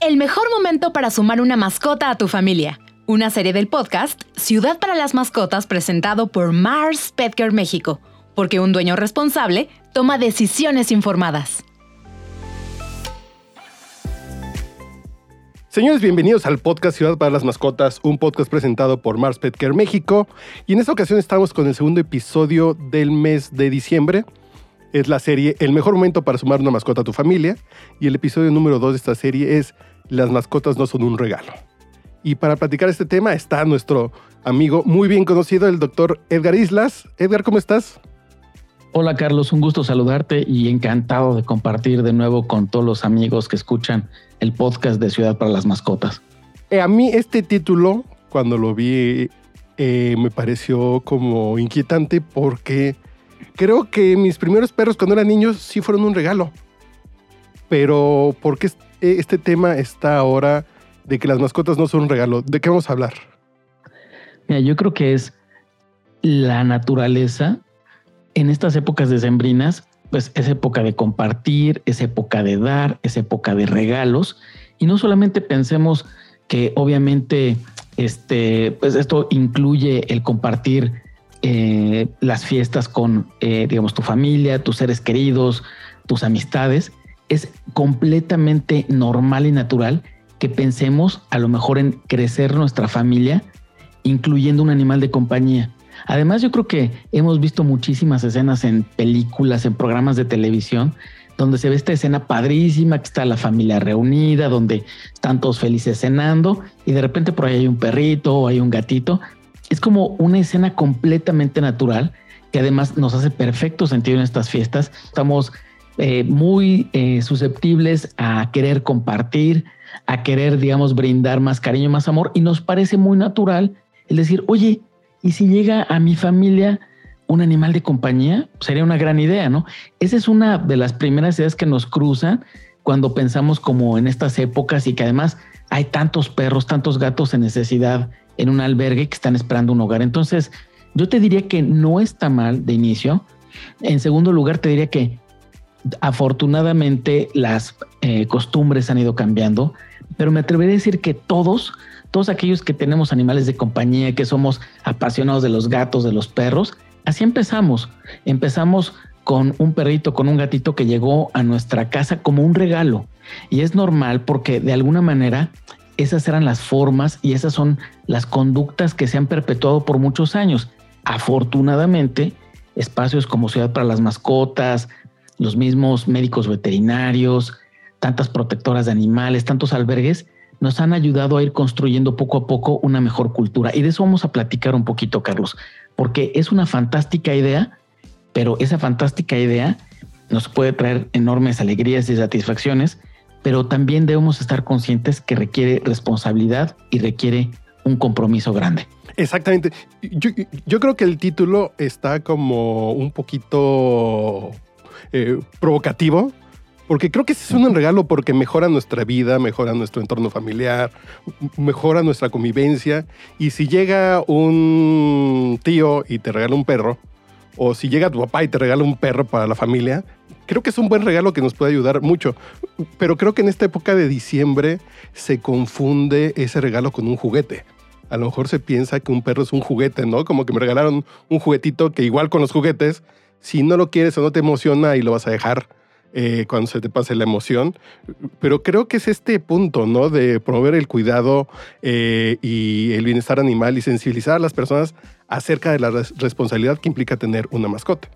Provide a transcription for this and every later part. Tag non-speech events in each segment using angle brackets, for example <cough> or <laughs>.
El mejor momento para sumar una mascota a tu familia. Una serie del podcast Ciudad para las Mascotas presentado por Mars Petcare México, porque un dueño responsable toma decisiones informadas. Señores, bienvenidos al podcast Ciudad para las Mascotas, un podcast presentado por Mars Petcare México. Y en esta ocasión estamos con el segundo episodio del mes de diciembre es la serie El mejor momento para sumar una mascota a tu familia. Y el episodio número 2 de esta serie es Las mascotas no son un regalo. Y para platicar este tema está nuestro amigo muy bien conocido, el doctor Edgar Islas. Edgar, ¿cómo estás? Hola Carlos, un gusto saludarte y encantado de compartir de nuevo con todos los amigos que escuchan el podcast de Ciudad para las Mascotas. Eh, a mí este título, cuando lo vi, eh, me pareció como inquietante porque creo que mis primeros perros cuando eran niños sí fueron un regalo. Pero ¿por qué este tema está ahora de que las mascotas no son un regalo? ¿De qué vamos a hablar? Mira, yo creo que es la naturaleza en estas épocas decembrinas, pues es época de compartir, es época de dar, es época de regalos. Y no solamente pensemos que obviamente este, pues esto incluye el compartir eh, las fiestas con, eh, digamos, tu familia, tus seres queridos, tus amistades, es completamente normal y natural que pensemos a lo mejor en crecer nuestra familia, incluyendo un animal de compañía. Además, yo creo que hemos visto muchísimas escenas en películas, en programas de televisión, donde se ve esta escena padrísima, que está la familia reunida, donde están todos felices cenando y de repente por ahí hay un perrito o hay un gatito es como una escena completamente natural que además nos hace perfecto sentido en estas fiestas. Estamos eh, muy eh, susceptibles a querer compartir, a querer, digamos, brindar más cariño, más amor, y nos parece muy natural el decir, oye, ¿y si llega a mi familia un animal de compañía? Sería una gran idea, ¿no? Esa es una de las primeras ideas que nos cruzan cuando pensamos como en estas épocas y que además hay tantos perros, tantos gatos en necesidad en un albergue que están esperando un hogar. Entonces, yo te diría que no está mal de inicio. En segundo lugar, te diría que afortunadamente las eh, costumbres han ido cambiando, pero me atrevería a decir que todos, todos aquellos que tenemos animales de compañía, que somos apasionados de los gatos, de los perros, así empezamos. Empezamos con un perrito, con un gatito que llegó a nuestra casa como un regalo. Y es normal porque de alguna manera esas eran las formas y esas son las conductas que se han perpetuado por muchos años. Afortunadamente, espacios como Ciudad para las Mascotas, los mismos médicos veterinarios, tantas protectoras de animales, tantos albergues, nos han ayudado a ir construyendo poco a poco una mejor cultura. Y de eso vamos a platicar un poquito, Carlos, porque es una fantástica idea, pero esa fantástica idea nos puede traer enormes alegrías y satisfacciones, pero también debemos estar conscientes que requiere responsabilidad y requiere un compromiso grande. Exactamente. Yo, creo que el título está como un poquito eh, provocativo, porque creo que es un regalo porque mejora nuestra vida, mejora nuestro entorno familiar, mejora nuestra convivencia. Y si llega un tío y te regala un perro, o si llega tu papá y te regala un perro para la familia, creo que es un buen regalo que nos puede ayudar mucho. Pero creo que en esta época de diciembre se confunde ese regalo con un juguete. A lo mejor se piensa que un perro es un juguete, ¿no? Como que me regalaron un juguetito que igual con los juguetes, si no lo quieres o no te emociona y lo vas a dejar eh, cuando se te pase la emoción. Pero creo que es este punto, ¿no? De promover el cuidado eh, y el bienestar animal y sensibilizar a las personas acerca de la responsabilidad que implica tener una mascota.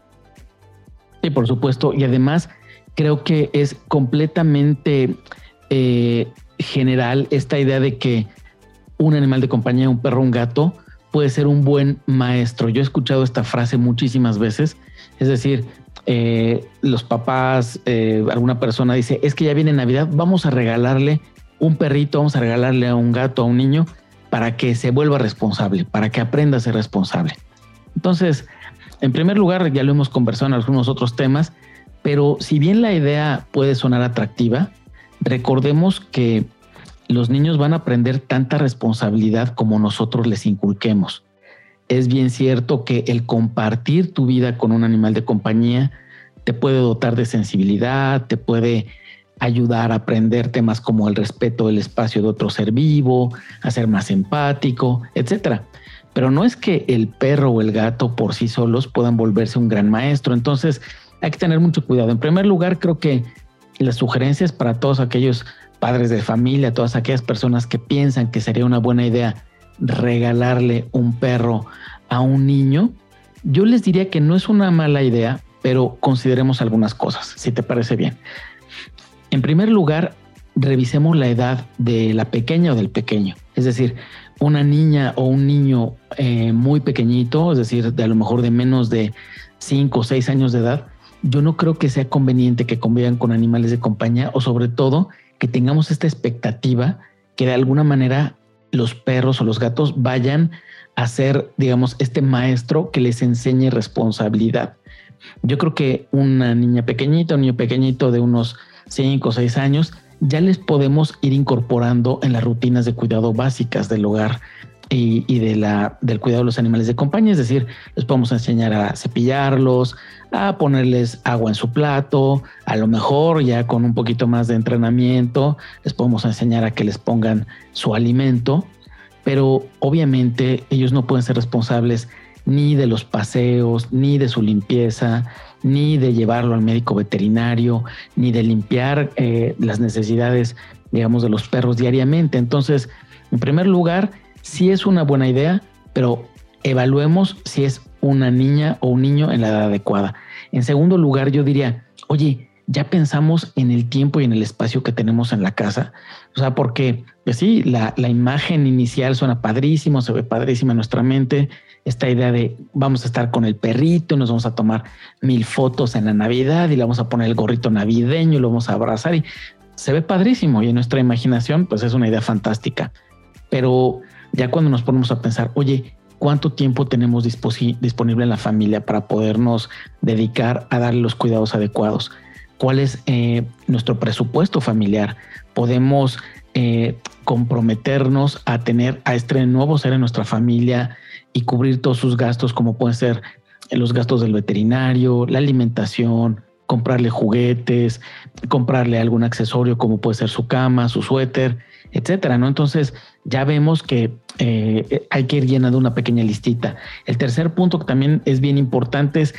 Sí, por supuesto. Y además creo que es completamente eh, general esta idea de que un animal de compañía, un perro, un gato, puede ser un buen maestro. Yo he escuchado esta frase muchísimas veces. Es decir, eh, los papás, eh, alguna persona dice, es que ya viene Navidad, vamos a regalarle un perrito, vamos a regalarle a un gato, a un niño, para que se vuelva responsable, para que aprenda a ser responsable. Entonces, en primer lugar, ya lo hemos conversado en algunos otros temas, pero si bien la idea puede sonar atractiva, recordemos que los niños van a aprender tanta responsabilidad como nosotros les inculquemos es bien cierto que el compartir tu vida con un animal de compañía te puede dotar de sensibilidad, te puede ayudar a aprender temas como el respeto del espacio de otro ser vivo, a ser más empático, etcétera. Pero no es que el perro o el gato por sí solos puedan volverse un gran maestro. Entonces hay que tener mucho cuidado. En primer lugar, creo que las sugerencias para todos aquellos padres de familia, todas aquellas personas que piensan que sería una buena idea regalarle un perro a un niño, yo les diría que no es una mala idea, pero consideremos algunas cosas, si te parece bien. En primer lugar, revisemos la edad de la pequeña o del pequeño. Es decir, una niña o un niño eh, muy pequeñito, es decir, de a lo mejor de menos de 5 o 6 años de edad, yo no creo que sea conveniente que convivan con animales de compañía o sobre todo que tengamos esta expectativa que de alguna manera los perros o los gatos vayan a ser, digamos, este maestro que les enseñe responsabilidad. Yo creo que una niña pequeñita, un niño pequeñito de unos 5 o 6 años, ya les podemos ir incorporando en las rutinas de cuidado básicas del hogar y, de la, del cuidado de los animales de compañía. Es decir, les podemos enseñar a cepillarlos, a ponerles agua en su plato, a lo mejor ya con un poquito más de entrenamiento, les podemos enseñar a que les pongan su alimento, pero obviamente ellos no pueden ser responsables ni de los paseos, ni de su limpieza, ni de llevarlo al médico veterinario, ni de limpiar eh, las necesidades, digamos, de los perros diariamente. Entonces, en primer lugar, sí es una buena idea, pero evaluemos si es una niña o un niño en la edad adecuada. En segundo lugar, yo diría, oye, ya pensamos en el tiempo y en el espacio que tenemos en la casa. O sea, porque, pues sí, la, la imagen inicial suena padrísimo, se ve padrísima en nuestra mente, esta idea de vamos a estar con el perrito, nos vamos a tomar mil fotos en la Navidad y le vamos a poner el gorrito navideño, lo vamos a abrazar y se ve padrísimo y en nuestra imaginación pues es una idea fantástica. Pero ya cuando nos ponemos a pensar, oye, ¿cuánto tiempo tenemos disponible en la familia para podernos dedicar a darle los cuidados adecuados? ¿Cuál es eh, nuestro presupuesto familiar? ¿Podemos eh, comprometernos a tener a este nuevo ser en nuestra familia y cubrir todos sus gastos, como pueden ser los gastos del veterinario, la alimentación, comprarle juguetes, comprarle algún accesorio como puede ser su cama, su suéter, etcétera, ¿no? Entonces ya vemos que eh, hay que ir llenando una pequeña listita. El tercer punto que también es bien importante es,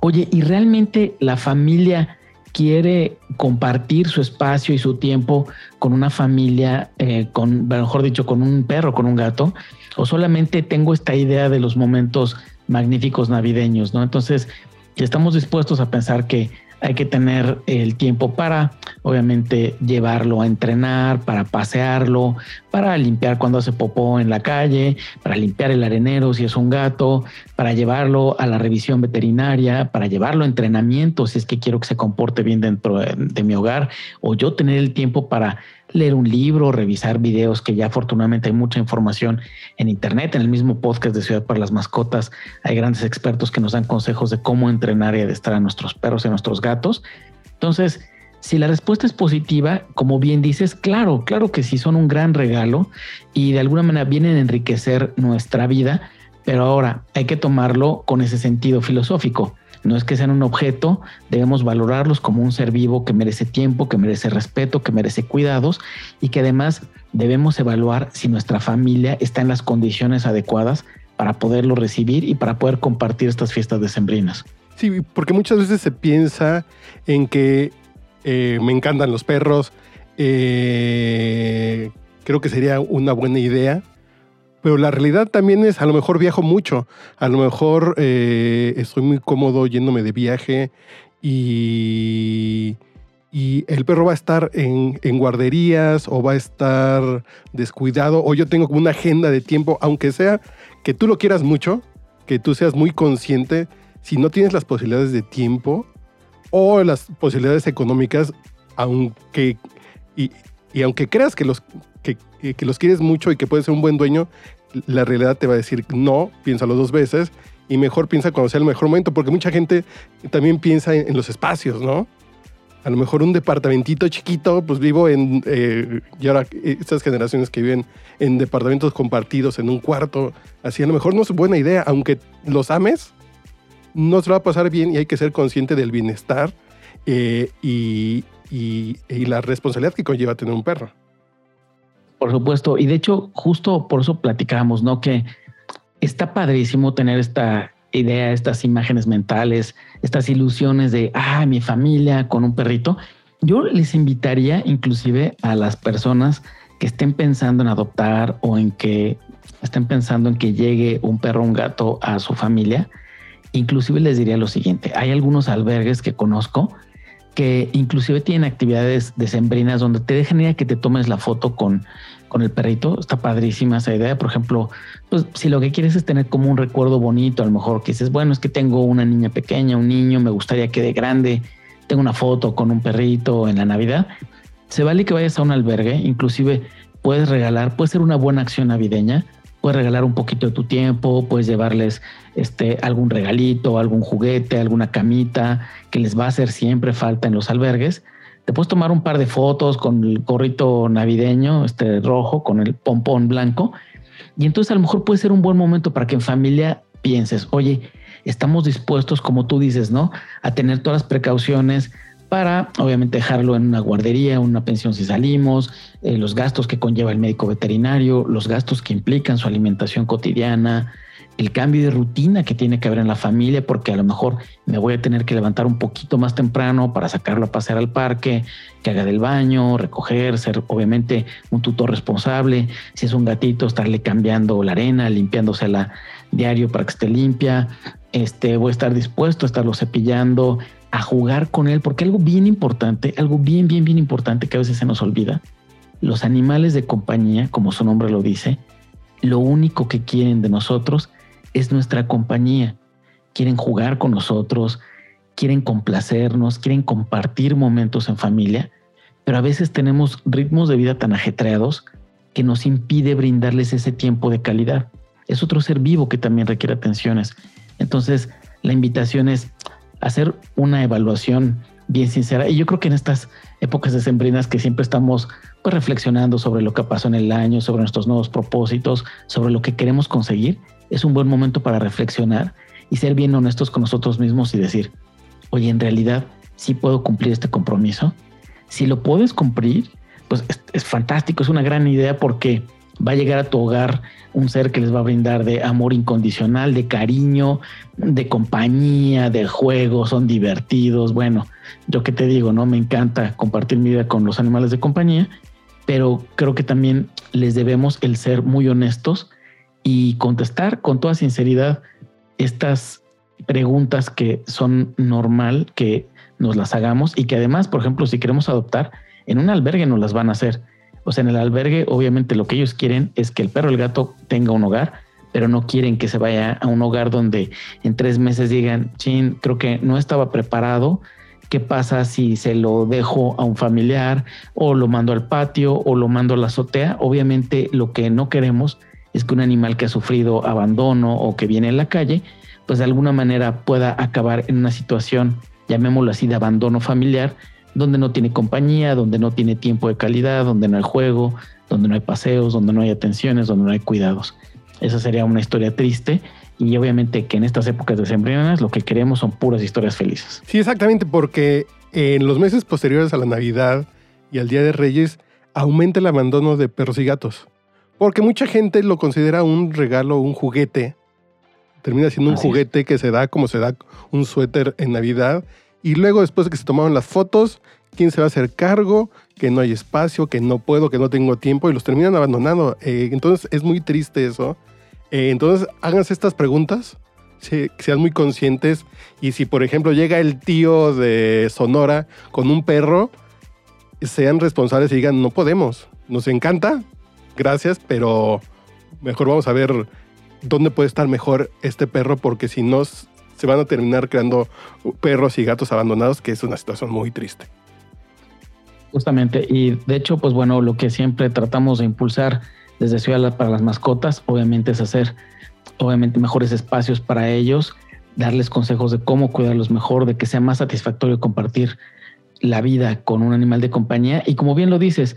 oye, ¿y realmente la familia quiere compartir su espacio y su tiempo con una familia, eh, con, mejor dicho, con un perro, con un gato? o solamente tengo esta idea de los momentos magníficos navideños, ¿no? Entonces, estamos dispuestos a pensar que hay que tener el tiempo para, obviamente, llevarlo a entrenar, para pasearlo, para limpiar cuando hace popó en la calle, para limpiar el arenero si es un gato, para llevarlo a la revisión veterinaria, para llevarlo a entrenamiento si es que quiero que se comporte bien dentro de mi hogar, o yo tener el tiempo para leer un libro, revisar videos, que ya afortunadamente hay mucha información en Internet. En el mismo podcast de Ciudad para las Mascotas hay grandes expertos que nos dan consejos de cómo entrenar y adestrar a nuestros perros y a nuestros gatos. Entonces, si la respuesta es positiva, como bien dices, claro, claro que sí son un gran regalo y de alguna manera vienen a enriquecer nuestra vida, pero ahora hay que tomarlo con ese sentido filosófico no es que sean un objeto, debemos valorarlos como un ser vivo que merece tiempo, que merece respeto, que merece cuidados y que además debemos evaluar si nuestra familia está en las condiciones adecuadas para poderlo recibir y para poder compartir estas fiestas decembrinas. Sí, porque muchas veces se piensa en que eh, me encantan los perros, eh, creo que sería una buena idea pero la realidad también es, a lo mejor viajo mucho, a lo mejor eh, estoy muy cómodo yéndome de viaje y, y el perro va a estar en, guarderías o va a estar descuidado o yo tengo una agenda de tiempo, aunque sea que tú lo quieras mucho, que tú seas muy consciente, si no tienes las posibilidades de tiempo o las posibilidades económicas, aunque... Y, y aunque creas que los, que, que, los quieres mucho y que puedes ser un buen dueño, la realidad te va a decir no, piénsalo dos veces y mejor piensa cuando sea el mejor momento, porque mucha gente también piensa en, los espacios, ¿no? A lo mejor un departamentito chiquito, pues vivo en, eh, y ahora estas generaciones que viven en departamentos compartidos, en un cuarto, así a lo mejor no es buena idea, aunque los ames, no se va a pasar bien y hay que ser consciente del bienestar eh, y, y, y la responsabilidad que conlleva tener un perro. Por supuesto, y de hecho, justo por eso platicábamos, ¿no? Que está padrísimo tener esta idea, estas imágenes mentales, estas ilusiones de, ah, mi familia con un perrito. Yo les invitaría inclusive a las personas que estén pensando en adoptar o en que estén pensando en que llegue un perro o un gato a su familia, inclusive les diría lo siguiente, hay algunos albergues que conozco que inclusive tienen actividades decembrinas donde te dejan ir a que te tomes la foto con, con el perrito. Está padrísima esa idea. Por ejemplo, pues si lo que quieres es tener como un recuerdo bonito, a lo mejor que dices, bueno, es que tengo una niña pequeña, un niño, me gustaría que de grande tenga una foto con un perrito en la Navidad. Se vale que vayas a un albergue, inclusive puedes regalar, puede ser una buena acción navideña, puedes regalar un poquito de tu tiempo, puedes llevarles este, algún regalito, algún juguete, alguna camita que les va a hacer siempre falta en los albergues. Te puedes tomar un par de fotos con el gorrito navideño, este rojo, con el pompón blanco. Y entonces a lo mejor puede ser un buen momento para que en familia pienses, oye, estamos dispuestos, como tú dices, ¿no? A tener todas las precauciones para, obviamente, dejarlo en una guardería, una pensión si salimos, eh, los gastos que conlleva el médico veterinario, los gastos que implican su alimentación cotidiana, el cambio de rutina que tiene que haber en la familia, porque a lo mejor me voy a tener que levantar un poquito más temprano para sacarlo a pasear al parque, que haga del baño, recoger, ser obviamente un tutor responsable. Si es un gatito, estarle cambiando la arena, limpiándosela diario para que esté limpia. Este, voy a estar dispuesto a estarlo cepillando, a jugar con él, porque algo bien importante, algo bien, bien, bien importante que a veces se nos olvida, los animales de compañía, como su nombre lo dice, lo único que quieren de nosotros es nuestra compañía. Quieren jugar con nosotros, quieren complacernos, quieren compartir momentos en familia, pero a veces tenemos ritmos de vida tan ajetreados que nos impide brindarles ese tiempo de calidad. Es otro ser vivo que también requiere atenciones. Entonces, la invitación es hacer una evaluación bien sincera. Y yo creo que en estas épocas decembrinas que siempre estamos pues, reflexionando sobre lo que pasó en el año, sobre nuestros nuevos propósitos, sobre lo que queremos conseguir, es un buen momento para reflexionar y ser bien honestos con nosotros mismos y decir, oye, en realidad sí puedo cumplir este compromiso. Si lo puedes cumplir, pues es, fantástico, es una gran idea porque va a llegar a tu hogar un ser que les va a brindar de amor incondicional, de cariño, de compañía, de juego, son divertidos. Bueno, yo que te digo, ¿no? Me encanta compartir mi vida con los animales de compañía, pero creo que también les debemos el ser muy honestos y contestar con toda sinceridad estas preguntas que son normal que nos las hagamos y que además, por ejemplo, si queremos adoptar, en un albergue nos las van a hacer. O sea, en el albergue, obviamente lo que ellos quieren es que el perro el gato tenga un hogar, pero no quieren que se vaya a un hogar donde en tres meses digan, chin, creo que no estaba preparado. ¿Qué pasa si se lo dejo a un familiar o lo mando al patio o lo mando a la azotea? Obviamente lo que no queremos es que un animal que ha sufrido abandono o que viene en la calle, pues de alguna manera pueda acabar en una situación, llamémoslo así, de abandono familiar, donde no tiene compañía, donde no tiene tiempo de calidad, donde no hay juego, donde no hay paseos, donde no hay atenciones, donde no hay cuidados. Esa sería una historia triste y obviamente que en estas épocas de sembrinas lo que queremos son puras historias felices. Sí, exactamente, porque en los meses posteriores a la Navidad y al Día de Reyes aumenta el abandono de perros y gatos. Porque mucha gente lo considera un regalo, un juguete. Termina siendo un juguete que se da como se da un suéter en Navidad. Y luego, después de que se tomaron las fotos, ¿quién se va a hacer cargo? Que no hay espacio, que no puedo, que no tengo tiempo. Y los terminan abandonando. Eh, entonces, es muy triste eso. Eh, entonces, háganse estas preguntas. sean muy conscientes. Y si, por ejemplo, llega el tío de Sonora con un perro, sean responsables y digan, no podemos. Nos encanta, gracias, pero mejor vamos a ver dónde puede estar mejor este perro, porque si no, se van a terminar creando perros y gatos abandonados, que es una situación muy triste. Justamente, y de hecho, pues bueno, lo que siempre tratamos de impulsar desde Ciudad para las mascotas, obviamente es hacer, obviamente, mejores espacios para ellos, darles consejos de cómo cuidarlos mejor, de que sea más satisfactorio compartir la vida con un animal de compañía. Y como bien lo dices,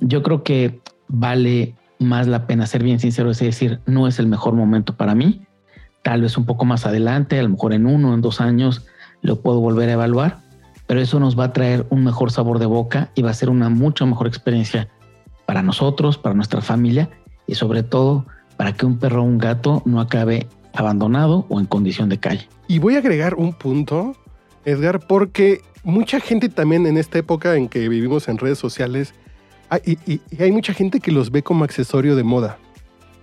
yo creo que vale más la pena ser bien sincero, es decir, no es el mejor momento para mí. Tal vez un poco más adelante, a lo mejor en uno, en dos años, lo puedo volver a evaluar. pero eso nos va a traer un mejor sabor de boca y va a ser una mucho mejor experiencia para nosotros, para nuestra familia y sobre todo para que un perro o un gato no acabe abandonado o en condición de calle. Y voy a agregar un punto, Edgar, porque mucha gente también en esta época en que vivimos en redes sociales, hay, y, hay mucha gente que los ve como accesorio de moda.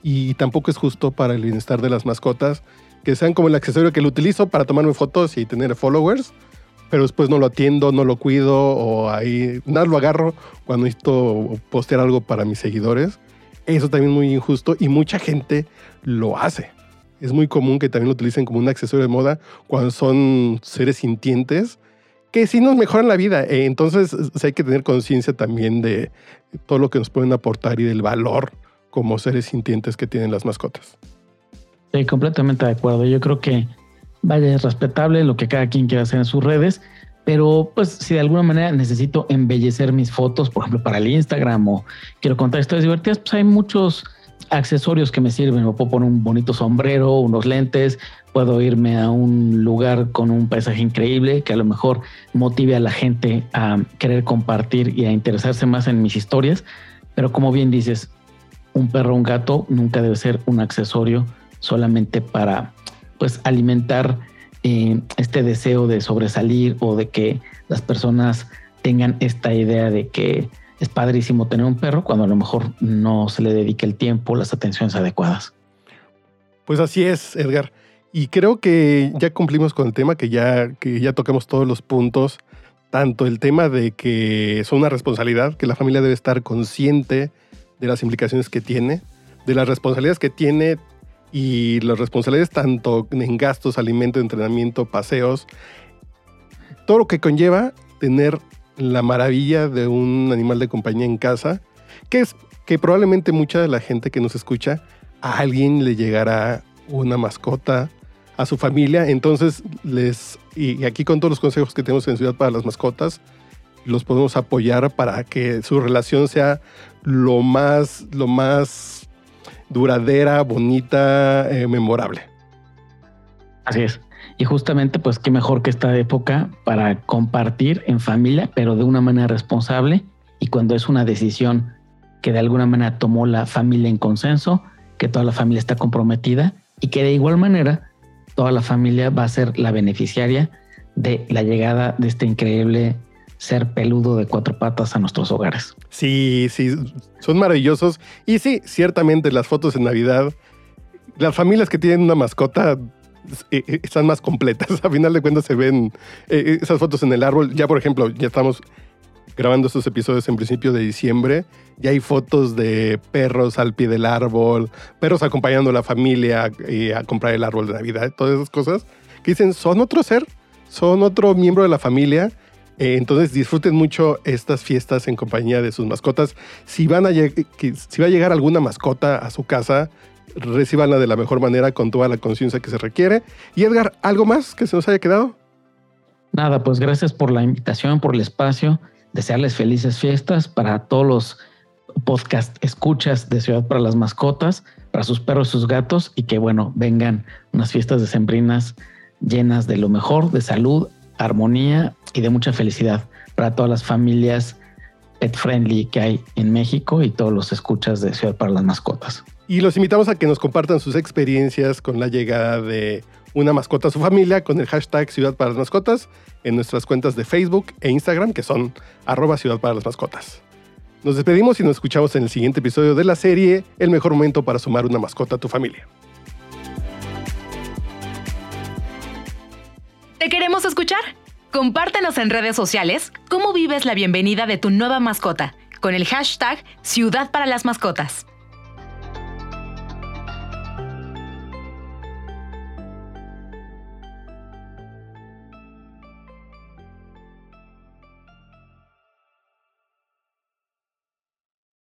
Y tampoco es justo para el bienestar de las mascotas que sean como el accesorio que lo utilizo para tomarme fotos y tener followers, pero después no lo atiendo, no lo cuido o ahí nada lo agarro cuando necesito postear algo para mis seguidores. Eso también es muy injusto y mucha gente lo hace. Es muy común que también lo utilicen como un accesorio de moda cuando son seres sintientes que sí nos mejoran la vida. Entonces hay que tener conciencia también de todo lo que nos pueden aportar y del valor como seres sintientes que tienen las mascotas. Sí, completamente de acuerdo. Yo creo que vaya, es respetable lo que cada quien quiera hacer en sus redes, pero pues si de alguna manera necesito embellecer mis fotos, por ejemplo, para el Instagram o quiero contar historias divertidas, pues hay muchos accesorios que me sirven. Me puedo poner un bonito sombrero, unos lentes, puedo irme a un lugar con un paisaje increíble que a lo mejor motive a la gente a querer compartir y a interesarse más en mis historias. Pero como bien dices, un perro un gato nunca debe ser un accesorio solamente para pues alimentar eh, este deseo de sobresalir o de que las personas tengan esta idea de que es padrísimo tener un perro cuando a lo mejor no se le dedica el tiempo, las atenciones adecuadas. Pues así es, Edgar. Y creo que ya cumplimos con el tema, que ya, que ya tocamos todos los puntos, tanto el tema de que es una responsabilidad, que la familia debe estar consciente de las implicaciones que tiene, de las responsabilidades que tiene y las responsabilidades tanto en gastos, alimento, entrenamiento, paseos, todo lo que conlleva tener la maravilla de un animal de compañía en casa, que es que probablemente mucha de la gente que nos escucha, a alguien le llegará una mascota a su familia, entonces les, y aquí con todos los consejos que tenemos en Ciudad para las Mascotas, los podemos apoyar para que su relación sea lo más, lo más duradera, bonita, eh, memorable. Así es. Y justamente, pues qué mejor que esta época para compartir en familia, pero de una manera responsable y cuando es una decisión que de alguna manera tomó la familia en consenso, que toda la familia está comprometida y que de igual manera toda la familia va a ser la beneficiaria de la llegada de este increíble ser peludo de cuatro patas a nuestros hogares. Sí, sí, son maravillosos. Y sí, ciertamente las fotos en Navidad, las familias que tienen una mascota eh, eh, están más completas. <laughs> A final de cuentas se ven eh, esas fotos en el árbol. Ya, por ejemplo, ya estamos grabando estos episodios en principio de diciembre. Ya hay fotos de perros al pie del árbol, perros acompañando a la familia a comprar el árbol de Navidad, todas esas cosas que dicen son otro ser, son otro miembro de la familia eh, entonces disfruten mucho estas fiestas en compañía de sus mascotas. Si, van a si va a llegar alguna mascota a su casa, recibanla de la mejor manera con toda la conciencia que se requiere. Y Edgar, ¿algo más que se nos haya quedado? Nada, pues gracias por la invitación, por el espacio. Desearles felices fiestas para todos los podcast escuchas de Ciudad para las Mascotas, para sus perros, sus gatos y que bueno, vengan unas fiestas decembrinas llenas de lo mejor, de salud, armonía y de mucha felicidad para todas las familias pet friendly que hay en México y todos los escuchas de Ciudad para las Mascotas. Y los invitamos a que nos compartan sus experiencias con la llegada de una mascota a su familia con el hashtag Ciudad para las Mascotas en nuestras cuentas de Facebook e Instagram que son arroba Ciudad para las Mascotas. Nos despedimos y nos escuchamos en el siguiente episodio de la serie El mejor momento para sumar una mascota a tu familia. ¿Te queremos escuchar? Compártenos en redes sociales cómo vives la bienvenida de tu nueva mascota con el hashtag Ciudad para las Mascotas.